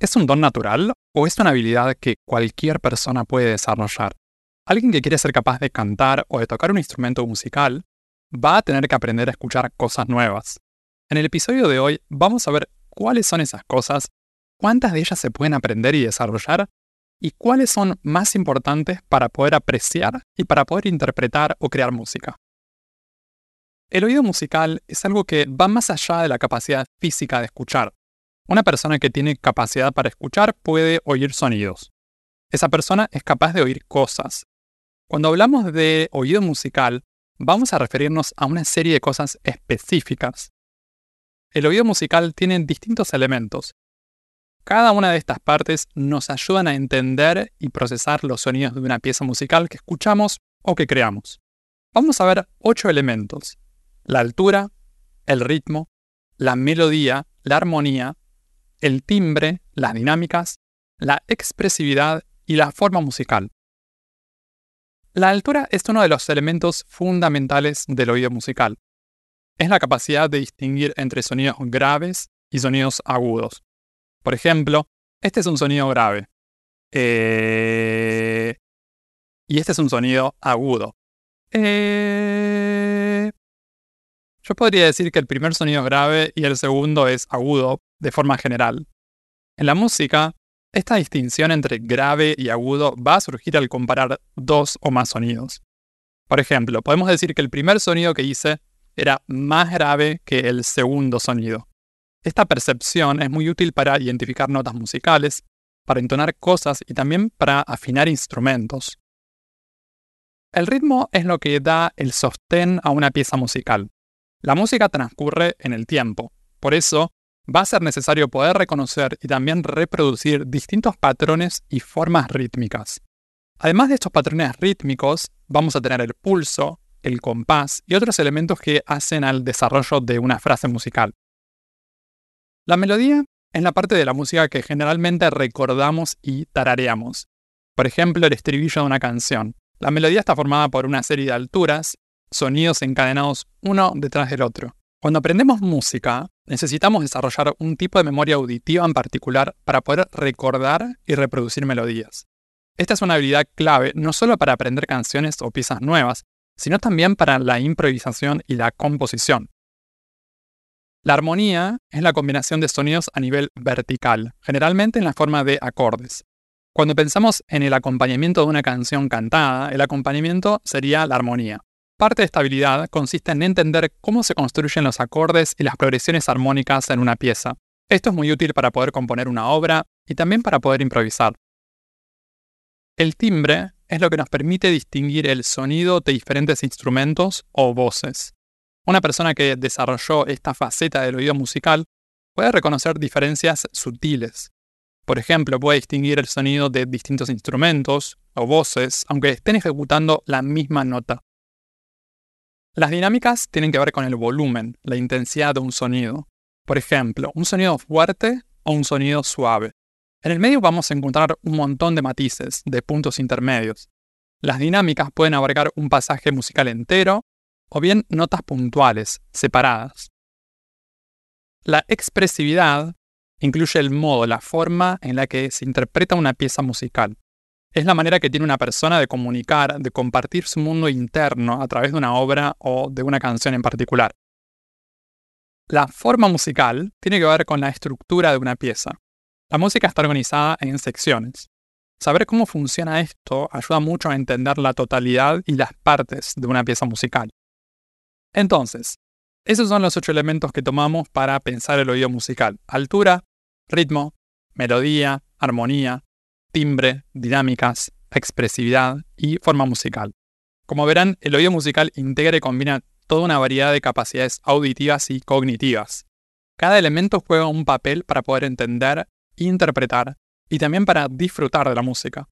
¿Es un don natural o es una habilidad que cualquier persona puede desarrollar? Alguien que quiere ser capaz de cantar o de tocar un instrumento musical va a tener que aprender a escuchar cosas nuevas. En el episodio de hoy vamos a ver cuáles son esas cosas, cuántas de ellas se pueden aprender y desarrollar, y cuáles son más importantes para poder apreciar y para poder interpretar o crear música. El oído musical es algo que va más allá de la capacidad física de escuchar. Una persona que tiene capacidad para escuchar puede oír sonidos. Esa persona es capaz de oír cosas. Cuando hablamos de oído musical, vamos a referirnos a una serie de cosas específicas. El oído musical tiene distintos elementos. Cada una de estas partes nos ayudan a entender y procesar los sonidos de una pieza musical que escuchamos o que creamos. Vamos a ver ocho elementos la altura, el ritmo, la melodía, la armonía, el timbre, las dinámicas, la expresividad y la forma musical. La altura es uno de los elementos fundamentales del oído musical. Es la capacidad de distinguir entre sonidos graves y sonidos agudos. Por ejemplo, este es un sonido grave. Eh, y este es un sonido agudo. Eh, yo podría decir que el primer sonido es grave y el segundo es agudo, de forma general. En la música, esta distinción entre grave y agudo va a surgir al comparar dos o más sonidos. Por ejemplo, podemos decir que el primer sonido que hice era más grave que el segundo sonido. Esta percepción es muy útil para identificar notas musicales, para entonar cosas y también para afinar instrumentos. El ritmo es lo que da el sostén a una pieza musical. La música transcurre en el tiempo, por eso va a ser necesario poder reconocer y también reproducir distintos patrones y formas rítmicas. Además de estos patrones rítmicos, vamos a tener el pulso, el compás y otros elementos que hacen al desarrollo de una frase musical. La melodía es la parte de la música que generalmente recordamos y tarareamos. Por ejemplo, el estribillo de una canción. La melodía está formada por una serie de alturas sonidos encadenados uno detrás del otro. Cuando aprendemos música, necesitamos desarrollar un tipo de memoria auditiva en particular para poder recordar y reproducir melodías. Esta es una habilidad clave no solo para aprender canciones o piezas nuevas, sino también para la improvisación y la composición. La armonía es la combinación de sonidos a nivel vertical, generalmente en la forma de acordes. Cuando pensamos en el acompañamiento de una canción cantada, el acompañamiento sería la armonía. Parte de esta habilidad consiste en entender cómo se construyen los acordes y las progresiones armónicas en una pieza. Esto es muy útil para poder componer una obra y también para poder improvisar. El timbre es lo que nos permite distinguir el sonido de diferentes instrumentos o voces. Una persona que desarrolló esta faceta del oído musical puede reconocer diferencias sutiles. Por ejemplo, puede distinguir el sonido de distintos instrumentos o voces, aunque estén ejecutando la misma nota. Las dinámicas tienen que ver con el volumen, la intensidad de un sonido. Por ejemplo, un sonido fuerte o un sonido suave. En el medio vamos a encontrar un montón de matices, de puntos intermedios. Las dinámicas pueden abarcar un pasaje musical entero o bien notas puntuales, separadas. La expresividad incluye el modo, la forma en la que se interpreta una pieza musical. Es la manera que tiene una persona de comunicar, de compartir su mundo interno a través de una obra o de una canción en particular. La forma musical tiene que ver con la estructura de una pieza. La música está organizada en secciones. Saber cómo funciona esto ayuda mucho a entender la totalidad y las partes de una pieza musical. Entonces, esos son los ocho elementos que tomamos para pensar el oído musical. Altura, ritmo, melodía, armonía, timbre, dinámicas, expresividad y forma musical. Como verán, el oído musical integra y combina toda una variedad de capacidades auditivas y cognitivas. Cada elemento juega un papel para poder entender, interpretar y también para disfrutar de la música.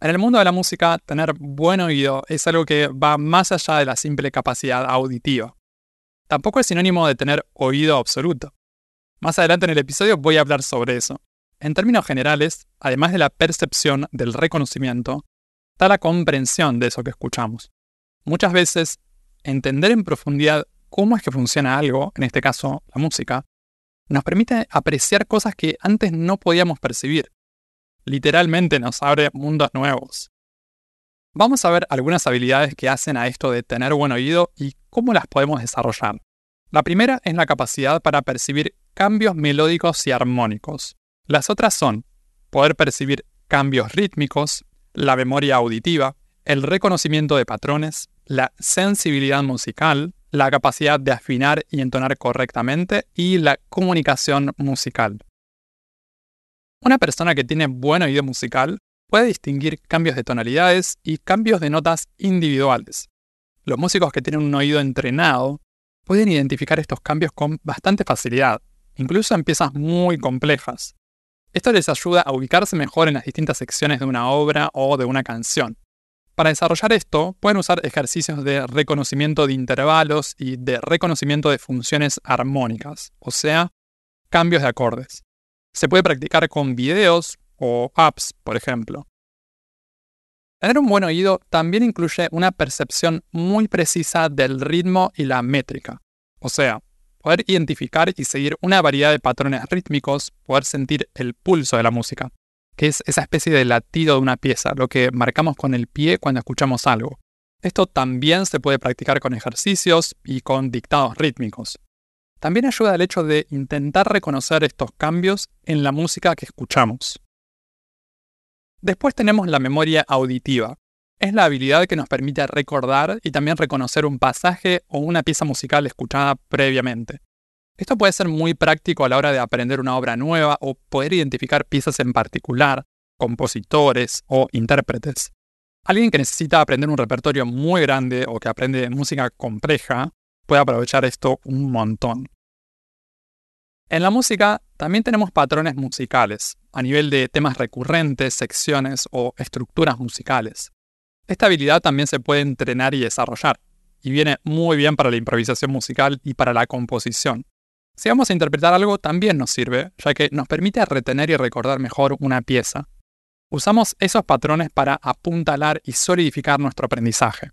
En el mundo de la música, tener buen oído es algo que va más allá de la simple capacidad auditiva. Tampoco es sinónimo de tener oído absoluto. Más adelante en el episodio voy a hablar sobre eso. En términos generales, además de la percepción del reconocimiento, está la comprensión de eso que escuchamos. Muchas veces, entender en profundidad cómo es que funciona algo, en este caso la música, nos permite apreciar cosas que antes no podíamos percibir. Literalmente nos abre mundos nuevos. Vamos a ver algunas habilidades que hacen a esto de tener buen oído y cómo las podemos desarrollar. La primera es la capacidad para percibir cambios melódicos y armónicos. Las otras son poder percibir cambios rítmicos, la memoria auditiva, el reconocimiento de patrones, la sensibilidad musical, la capacidad de afinar y entonar correctamente y la comunicación musical. Una persona que tiene buen oído musical puede distinguir cambios de tonalidades y cambios de notas individuales. Los músicos que tienen un oído entrenado pueden identificar estos cambios con bastante facilidad, incluso en piezas muy complejas. Esto les ayuda a ubicarse mejor en las distintas secciones de una obra o de una canción. Para desarrollar esto, pueden usar ejercicios de reconocimiento de intervalos y de reconocimiento de funciones armónicas, o sea, cambios de acordes. Se puede practicar con videos o apps, por ejemplo. Tener un buen oído también incluye una percepción muy precisa del ritmo y la métrica, o sea, poder identificar y seguir una variedad de patrones rítmicos, poder sentir el pulso de la música, que es esa especie de latido de una pieza, lo que marcamos con el pie cuando escuchamos algo. Esto también se puede practicar con ejercicios y con dictados rítmicos. También ayuda el hecho de intentar reconocer estos cambios en la música que escuchamos. Después tenemos la memoria auditiva, es la habilidad que nos permite recordar y también reconocer un pasaje o una pieza musical escuchada previamente. Esto puede ser muy práctico a la hora de aprender una obra nueva o poder identificar piezas en particular, compositores o intérpretes. Alguien que necesita aprender un repertorio muy grande o que aprende música compleja puede aprovechar esto un montón. En la música también tenemos patrones musicales, a nivel de temas recurrentes, secciones o estructuras musicales. Esta habilidad también se puede entrenar y desarrollar, y viene muy bien para la improvisación musical y para la composición. Si vamos a interpretar algo, también nos sirve, ya que nos permite retener y recordar mejor una pieza. Usamos esos patrones para apuntalar y solidificar nuestro aprendizaje.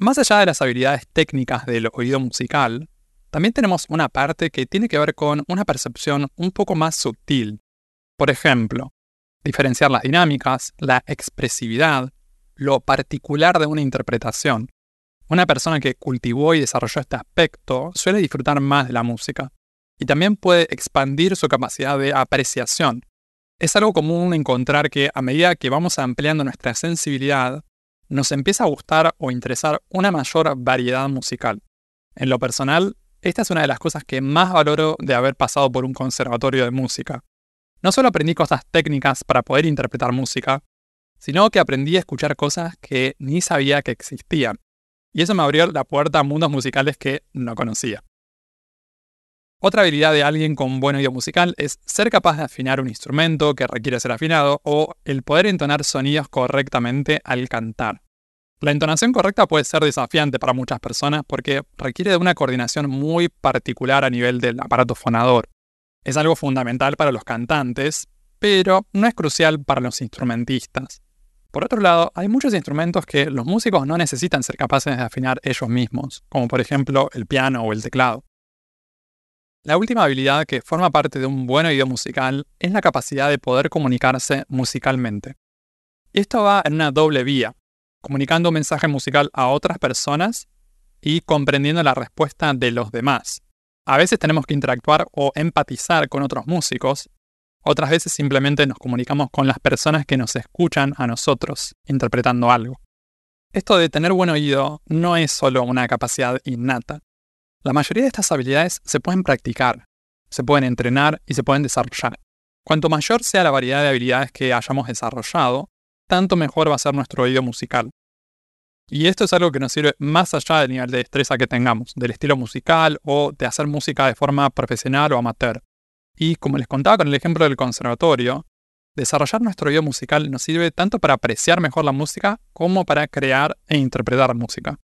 Más allá de las habilidades técnicas del oído musical, también tenemos una parte que tiene que ver con una percepción un poco más sutil. Por ejemplo, diferenciar las dinámicas, la expresividad, lo particular de una interpretación. Una persona que cultivó y desarrolló este aspecto suele disfrutar más de la música y también puede expandir su capacidad de apreciación. Es algo común encontrar que a medida que vamos ampliando nuestra sensibilidad, nos empieza a gustar o interesar una mayor variedad musical. En lo personal, esta es una de las cosas que más valoro de haber pasado por un conservatorio de música. No solo aprendí cosas técnicas para poder interpretar música, sino que aprendí a escuchar cosas que ni sabía que existían. Y eso me abrió la puerta a mundos musicales que no conocía. Otra habilidad de alguien con buen oído musical es ser capaz de afinar un instrumento que requiere ser afinado o el poder entonar sonidos correctamente al cantar. La entonación correcta puede ser desafiante para muchas personas porque requiere de una coordinación muy particular a nivel del aparato fonador. Es algo fundamental para los cantantes, pero no es crucial para los instrumentistas. Por otro lado, hay muchos instrumentos que los músicos no necesitan ser capaces de afinar ellos mismos, como por ejemplo el piano o el teclado. La última habilidad que forma parte de un buen oído musical es la capacidad de poder comunicarse musicalmente. Esto va en una doble vía, comunicando un mensaje musical a otras personas y comprendiendo la respuesta de los demás. A veces tenemos que interactuar o empatizar con otros músicos, otras veces simplemente nos comunicamos con las personas que nos escuchan a nosotros, interpretando algo. Esto de tener buen oído no es solo una capacidad innata. La mayoría de estas habilidades se pueden practicar, se pueden entrenar y se pueden desarrollar. Cuanto mayor sea la variedad de habilidades que hayamos desarrollado, tanto mejor va a ser nuestro oído musical. Y esto es algo que nos sirve más allá del nivel de destreza que tengamos, del estilo musical o de hacer música de forma profesional o amateur. Y como les contaba con el ejemplo del conservatorio, desarrollar nuestro oído musical nos sirve tanto para apreciar mejor la música como para crear e interpretar música.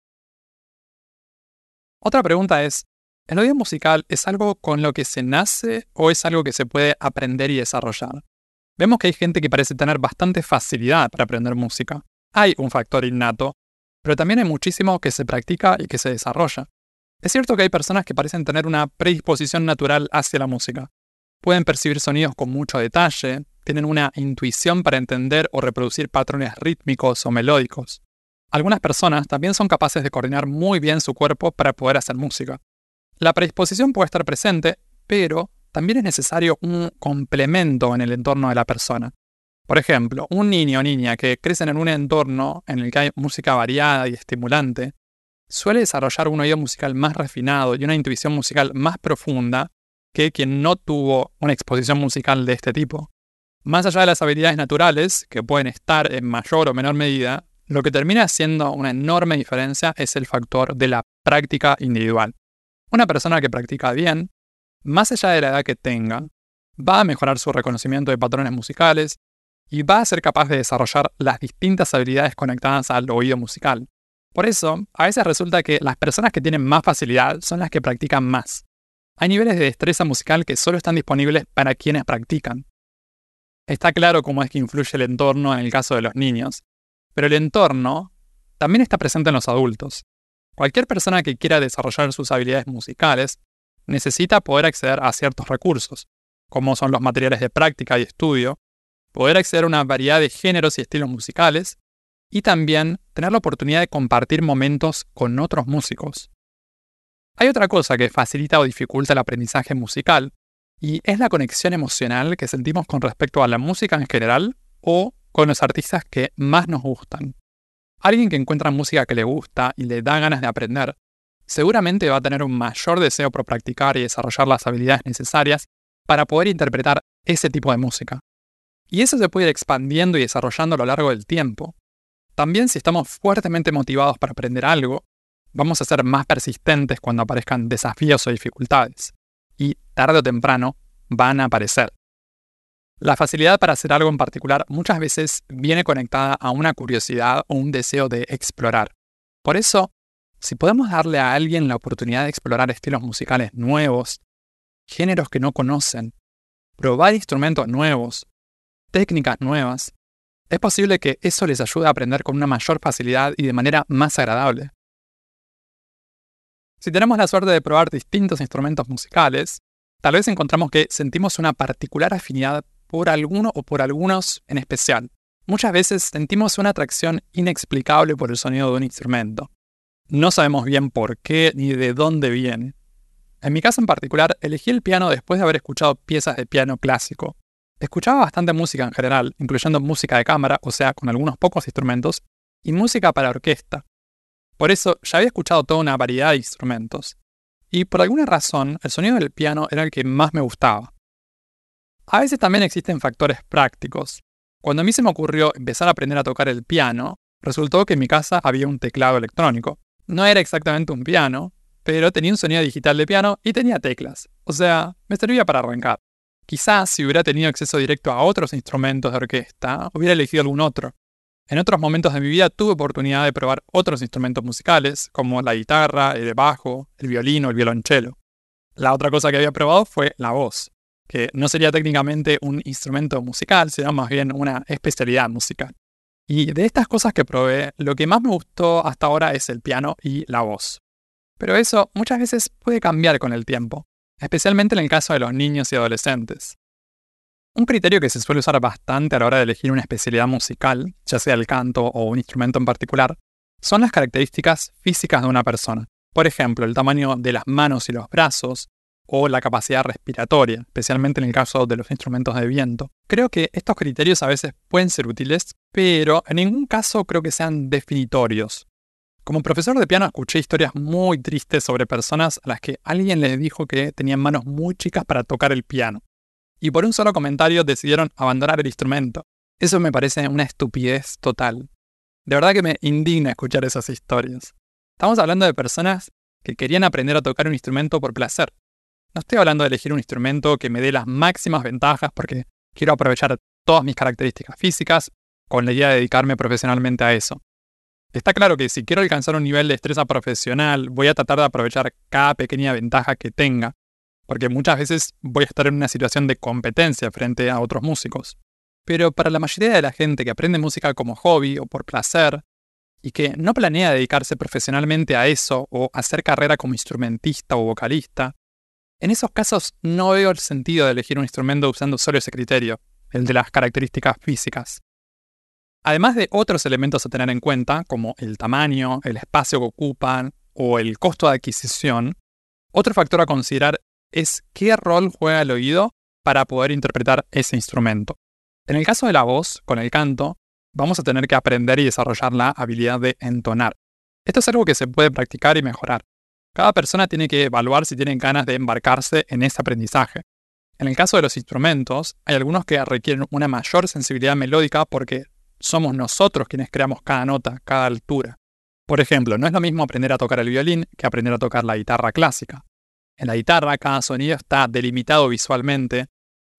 Otra pregunta es, ¿el oído musical es algo con lo que se nace o es algo que se puede aprender y desarrollar? Vemos que hay gente que parece tener bastante facilidad para aprender música. Hay un factor innato, pero también hay muchísimo que se practica y que se desarrolla. Es cierto que hay personas que parecen tener una predisposición natural hacia la música. Pueden percibir sonidos con mucho detalle, tienen una intuición para entender o reproducir patrones rítmicos o melódicos. Algunas personas también son capaces de coordinar muy bien su cuerpo para poder hacer música. La predisposición puede estar presente, pero también es necesario un complemento en el entorno de la persona. Por ejemplo, un niño o niña que crecen en un entorno en el que hay música variada y estimulante, suele desarrollar un oído musical más refinado y una intuición musical más profunda que quien no tuvo una exposición musical de este tipo. Más allá de las habilidades naturales, que pueden estar en mayor o menor medida, lo que termina siendo una enorme diferencia es el factor de la práctica individual. Una persona que practica bien, más allá de la edad que tenga, va a mejorar su reconocimiento de patrones musicales y va a ser capaz de desarrollar las distintas habilidades conectadas al oído musical. Por eso, a veces resulta que las personas que tienen más facilidad son las que practican más. Hay niveles de destreza musical que solo están disponibles para quienes practican. Está claro cómo es que influye el entorno en el caso de los niños, pero el entorno también está presente en los adultos. Cualquier persona que quiera desarrollar sus habilidades musicales necesita poder acceder a ciertos recursos, como son los materiales de práctica y estudio, poder acceder a una variedad de géneros y estilos musicales, y también tener la oportunidad de compartir momentos con otros músicos. Hay otra cosa que facilita o dificulta el aprendizaje musical, y es la conexión emocional que sentimos con respecto a la música en general o con los artistas que más nos gustan. Alguien que encuentra música que le gusta y le da ganas de aprender, seguramente va a tener un mayor deseo por practicar y desarrollar las habilidades necesarias para poder interpretar ese tipo de música. Y eso se puede ir expandiendo y desarrollando a lo largo del tiempo. También si estamos fuertemente motivados para aprender algo, vamos a ser más persistentes cuando aparezcan desafíos o dificultades y tarde o temprano van a aparecer. La facilidad para hacer algo en particular muchas veces viene conectada a una curiosidad o un deseo de explorar. Por eso, si podemos darle a alguien la oportunidad de explorar estilos musicales nuevos, géneros que no conocen, probar instrumentos nuevos, técnicas nuevas, es posible que eso les ayude a aprender con una mayor facilidad y de manera más agradable. Si tenemos la suerte de probar distintos instrumentos musicales, tal vez encontramos que sentimos una particular afinidad por alguno o por algunos en especial. Muchas veces sentimos una atracción inexplicable por el sonido de un instrumento. No sabemos bien por qué ni de dónde viene. En mi caso en particular, elegí el piano después de haber escuchado piezas de piano clásico. Escuchaba bastante música en general, incluyendo música de cámara, o sea, con algunos pocos instrumentos, y música para orquesta, por eso ya había escuchado toda una variedad de instrumentos, y por alguna razón el sonido del piano era el que más me gustaba. A veces también existen factores prácticos. Cuando a mí se me ocurrió empezar a aprender a tocar el piano, resultó que en mi casa había un teclado electrónico. No era exactamente un piano, pero tenía un sonido digital de piano y tenía teclas, o sea, me servía para arrancar. Quizás si hubiera tenido acceso directo a otros instrumentos de orquesta, hubiera elegido algún otro, en otros momentos de mi vida tuve oportunidad de probar otros instrumentos musicales, como la guitarra, el bajo, el violín o el violonchelo. La otra cosa que había probado fue la voz, que no sería técnicamente un instrumento musical, sino más bien una especialidad musical. Y de estas cosas que probé, lo que más me gustó hasta ahora es el piano y la voz. Pero eso muchas veces puede cambiar con el tiempo, especialmente en el caso de los niños y adolescentes. Un criterio que se suele usar bastante a la hora de elegir una especialidad musical, ya sea el canto o un instrumento en particular, son las características físicas de una persona. Por ejemplo, el tamaño de las manos y los brazos, o la capacidad respiratoria, especialmente en el caso de los instrumentos de viento. Creo que estos criterios a veces pueden ser útiles, pero en ningún caso creo que sean definitorios. Como profesor de piano escuché historias muy tristes sobre personas a las que alguien les dijo que tenían manos muy chicas para tocar el piano y por un solo comentario decidieron abandonar el instrumento. Eso me parece una estupidez total. De verdad que me indigna escuchar esas historias. Estamos hablando de personas que querían aprender a tocar un instrumento por placer. No estoy hablando de elegir un instrumento que me dé las máximas ventajas porque quiero aprovechar todas mis características físicas con la idea de dedicarme profesionalmente a eso. Está claro que si quiero alcanzar un nivel de destreza profesional, voy a tratar de aprovechar cada pequeña ventaja que tenga, porque muchas veces voy a estar en una situación de competencia frente a otros músicos. Pero para la mayoría de la gente que aprende música como hobby o por placer, y que no planea dedicarse profesionalmente a eso o hacer carrera como instrumentista o vocalista, en esos casos no veo el sentido de elegir un instrumento usando solo ese criterio, el de las características físicas. Además de otros elementos a tener en cuenta, como el tamaño, el espacio que ocupan o el costo de adquisición, otro factor a considerar es qué rol juega el oído para poder interpretar ese instrumento. En el caso de la voz, con el canto, vamos a tener que aprender y desarrollar la habilidad de entonar. Esto es algo que se puede practicar y mejorar. Cada persona tiene que evaluar si tiene ganas de embarcarse en ese aprendizaje. En el caso de los instrumentos, hay algunos que requieren una mayor sensibilidad melódica porque somos nosotros quienes creamos cada nota, cada altura. Por ejemplo, no es lo mismo aprender a tocar el violín que aprender a tocar la guitarra clásica. En la guitarra cada sonido está delimitado visualmente.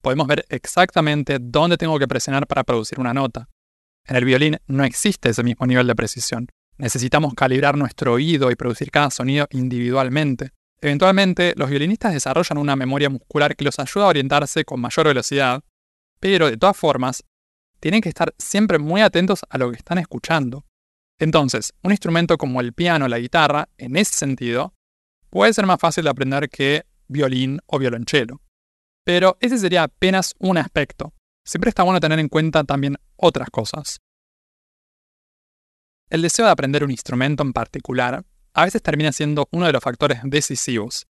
Podemos ver exactamente dónde tengo que presionar para producir una nota. En el violín no existe ese mismo nivel de precisión. Necesitamos calibrar nuestro oído y producir cada sonido individualmente. Eventualmente, los violinistas desarrollan una memoria muscular que los ayuda a orientarse con mayor velocidad, pero de todas formas, tienen que estar siempre muy atentos a lo que están escuchando. Entonces, un instrumento como el piano o la guitarra, en ese sentido, puede ser más fácil de aprender que violín o violonchelo. Pero ese sería apenas un aspecto. Siempre está bueno tener en cuenta también otras cosas. El deseo de aprender un instrumento en particular a veces termina siendo uno de los factores decisivos.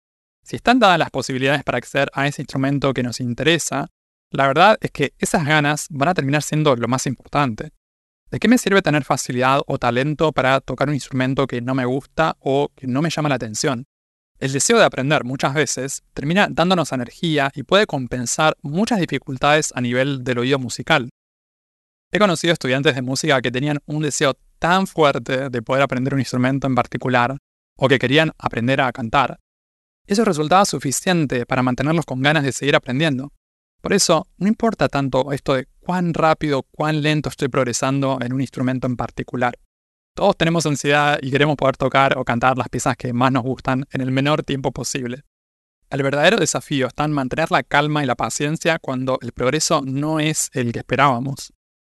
Si están dadas las posibilidades para acceder a ese instrumento que nos interesa, la verdad es que esas ganas van a terminar siendo lo más importante. ¿De qué me sirve tener facilidad o talento para tocar un instrumento que no me gusta o que no me llama la atención? El deseo de aprender muchas veces termina dándonos energía y puede compensar muchas dificultades a nivel del oído musical. He conocido estudiantes de música que tenían un deseo tan fuerte de poder aprender un instrumento en particular, o que querían aprender a cantar, eso resultaba suficiente para mantenerlos con ganas de seguir aprendiendo. Por eso, no importa tanto esto de cuán rápido, cuán lento estoy progresando en un instrumento en particular. Todos tenemos ansiedad y queremos poder tocar o cantar las piezas que más nos gustan en el menor tiempo posible. El verdadero desafío está en mantener la calma y la paciencia cuando el progreso no es el que esperábamos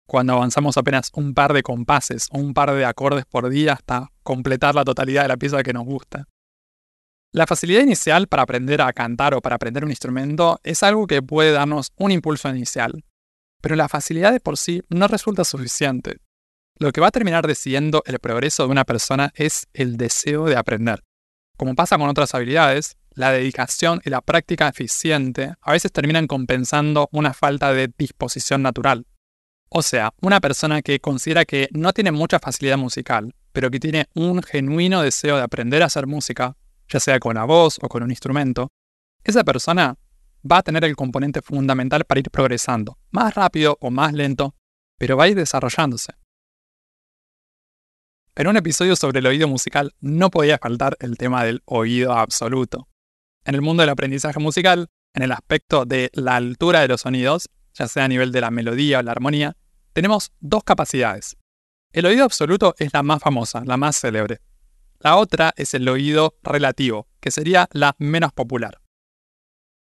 cuando avanzamos apenas un par de compases o un par de acordes por día hasta completar la totalidad de la pieza que nos gusta. La facilidad inicial para aprender a cantar o para aprender un instrumento es algo que puede darnos un impulso inicial, pero la facilidad de por sí no resulta suficiente. Lo que va a terminar decidiendo el progreso de una persona es el deseo de aprender. Como pasa con otras habilidades, la dedicación y la práctica eficiente a veces terminan compensando una falta de disposición natural. O sea, una persona que considera que no tiene mucha facilidad musical, pero que tiene un genuino deseo de aprender a hacer música, ya sea con la voz o con un instrumento, esa persona va a tener el componente fundamental para ir progresando, más rápido o más lento, pero va a ir desarrollándose. En un episodio sobre el oído musical no podía faltar el tema del oído absoluto. En el mundo del aprendizaje musical, en el aspecto de la altura de los sonidos, ya sea a nivel de la melodía o la armonía, tenemos dos capacidades. El oído absoluto es la más famosa, la más célebre. La otra es el oído relativo, que sería la menos popular.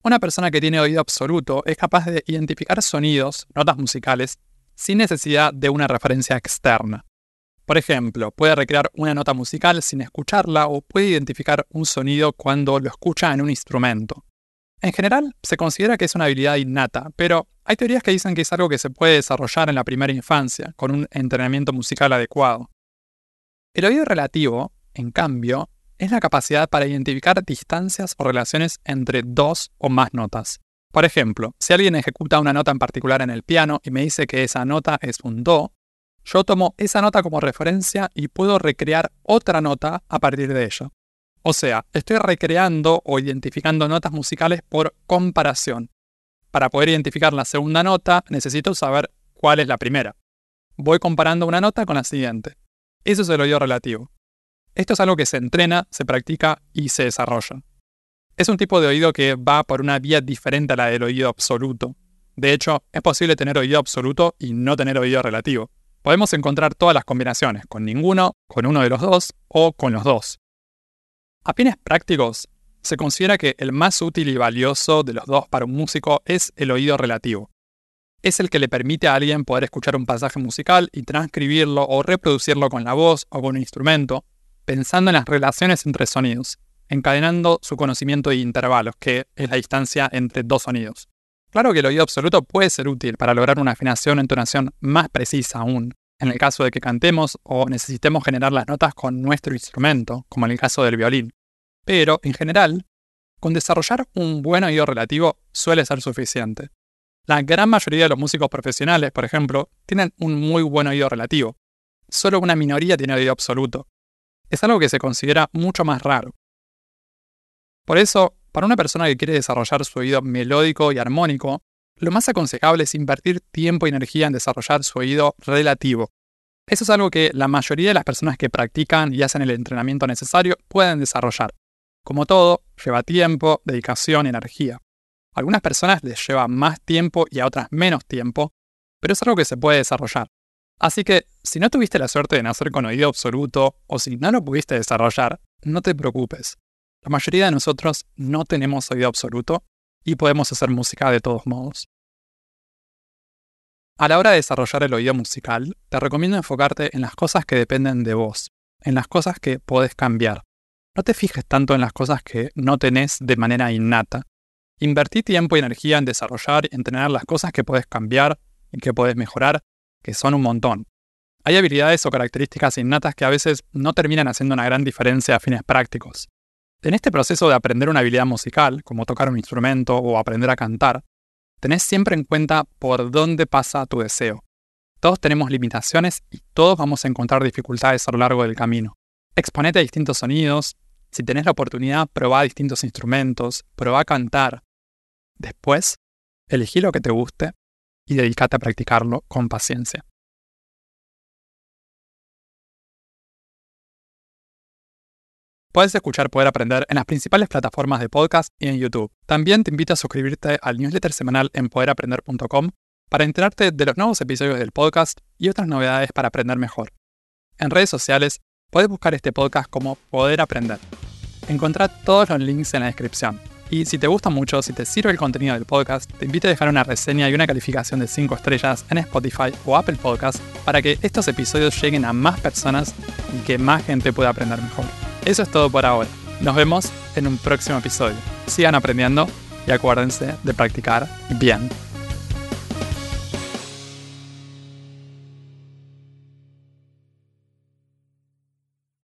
Una persona que tiene oído absoluto es capaz de identificar sonidos, notas musicales, sin necesidad de una referencia externa. Por ejemplo, puede recrear una nota musical sin escucharla o puede identificar un sonido cuando lo escucha en un instrumento. En general, se considera que es una habilidad innata, pero hay teorías que dicen que es algo que se puede desarrollar en la primera infancia, con un entrenamiento musical adecuado. El oído relativo, en cambio, es la capacidad para identificar distancias o relaciones entre dos o más notas. Por ejemplo, si alguien ejecuta una nota en particular en el piano y me dice que esa nota es un Do, yo tomo esa nota como referencia y puedo recrear otra nota a partir de ello. O sea, estoy recreando o identificando notas musicales por comparación. Para poder identificar la segunda nota, necesito saber cuál es la primera. Voy comparando una nota con la siguiente. Eso es el oído relativo. Esto es algo que se entrena, se practica y se desarrolla. Es un tipo de oído que va por una vía diferente a la del oído absoluto. De hecho, es posible tener oído absoluto y no tener oído relativo. Podemos encontrar todas las combinaciones, con ninguno, con uno de los dos o con los dos. A fines prácticos, se considera que el más útil y valioso de los dos para un músico es el oído relativo. Es el que le permite a alguien poder escuchar un pasaje musical y transcribirlo o reproducirlo con la voz o con un instrumento, pensando en las relaciones entre sonidos, encadenando su conocimiento de intervalos, que es la distancia entre dos sonidos. Claro que el oído absoluto puede ser útil para lograr una afinación o entonación más precisa aún, en el caso de que cantemos o necesitemos generar las notas con nuestro instrumento, como en el caso del violín. Pero, en general, con desarrollar un buen oído relativo suele ser suficiente. La gran mayoría de los músicos profesionales, por ejemplo, tienen un muy buen oído relativo. Solo una minoría tiene oído absoluto. Es algo que se considera mucho más raro. Por eso, para una persona que quiere desarrollar su oído melódico y armónico, lo más aconsejable es invertir tiempo y energía en desarrollar su oído relativo. Eso es algo que la mayoría de las personas que practican y hacen el entrenamiento necesario pueden desarrollar. Como todo, lleva tiempo, dedicación y energía. A algunas personas les lleva más tiempo y a otras menos tiempo, pero es algo que se puede desarrollar. Así que, si no tuviste la suerte de nacer con oído absoluto o si no lo pudiste desarrollar, no te preocupes. La mayoría de nosotros no tenemos oído absoluto y podemos hacer música de todos modos. A la hora de desarrollar el oído musical, te recomiendo enfocarte en las cosas que dependen de vos, en las cosas que podés cambiar. No te fijes tanto en las cosas que no tenés de manera innata. Invertí tiempo y energía en desarrollar y entrenar las cosas que podés cambiar y que podés mejorar, que son un montón. Hay habilidades o características innatas que a veces no terminan haciendo una gran diferencia a fines prácticos. En este proceso de aprender una habilidad musical, como tocar un instrumento o aprender a cantar, tenés siempre en cuenta por dónde pasa tu deseo. Todos tenemos limitaciones y todos vamos a encontrar dificultades a lo largo del camino. Exponete a distintos sonidos. Si tenés la oportunidad, probá distintos instrumentos, probá a cantar. Después, elegí lo que te guste y dedícate a practicarlo con paciencia. Puedes escuchar Poder Aprender en las principales plataformas de podcast y en YouTube. También te invito a suscribirte al newsletter semanal en poderaprender.com para enterarte de los nuevos episodios del podcast y otras novedades para aprender mejor. En redes sociales, puedes buscar este podcast como Poder Aprender. Encontrá todos los links en la descripción. Y si te gusta mucho, si te sirve el contenido del podcast, te invito a dejar una reseña y una calificación de 5 estrellas en Spotify o Apple Podcast para que estos episodios lleguen a más personas y que más gente pueda aprender mejor. Eso es todo por ahora. Nos vemos en un próximo episodio. Sigan aprendiendo y acuérdense de practicar bien.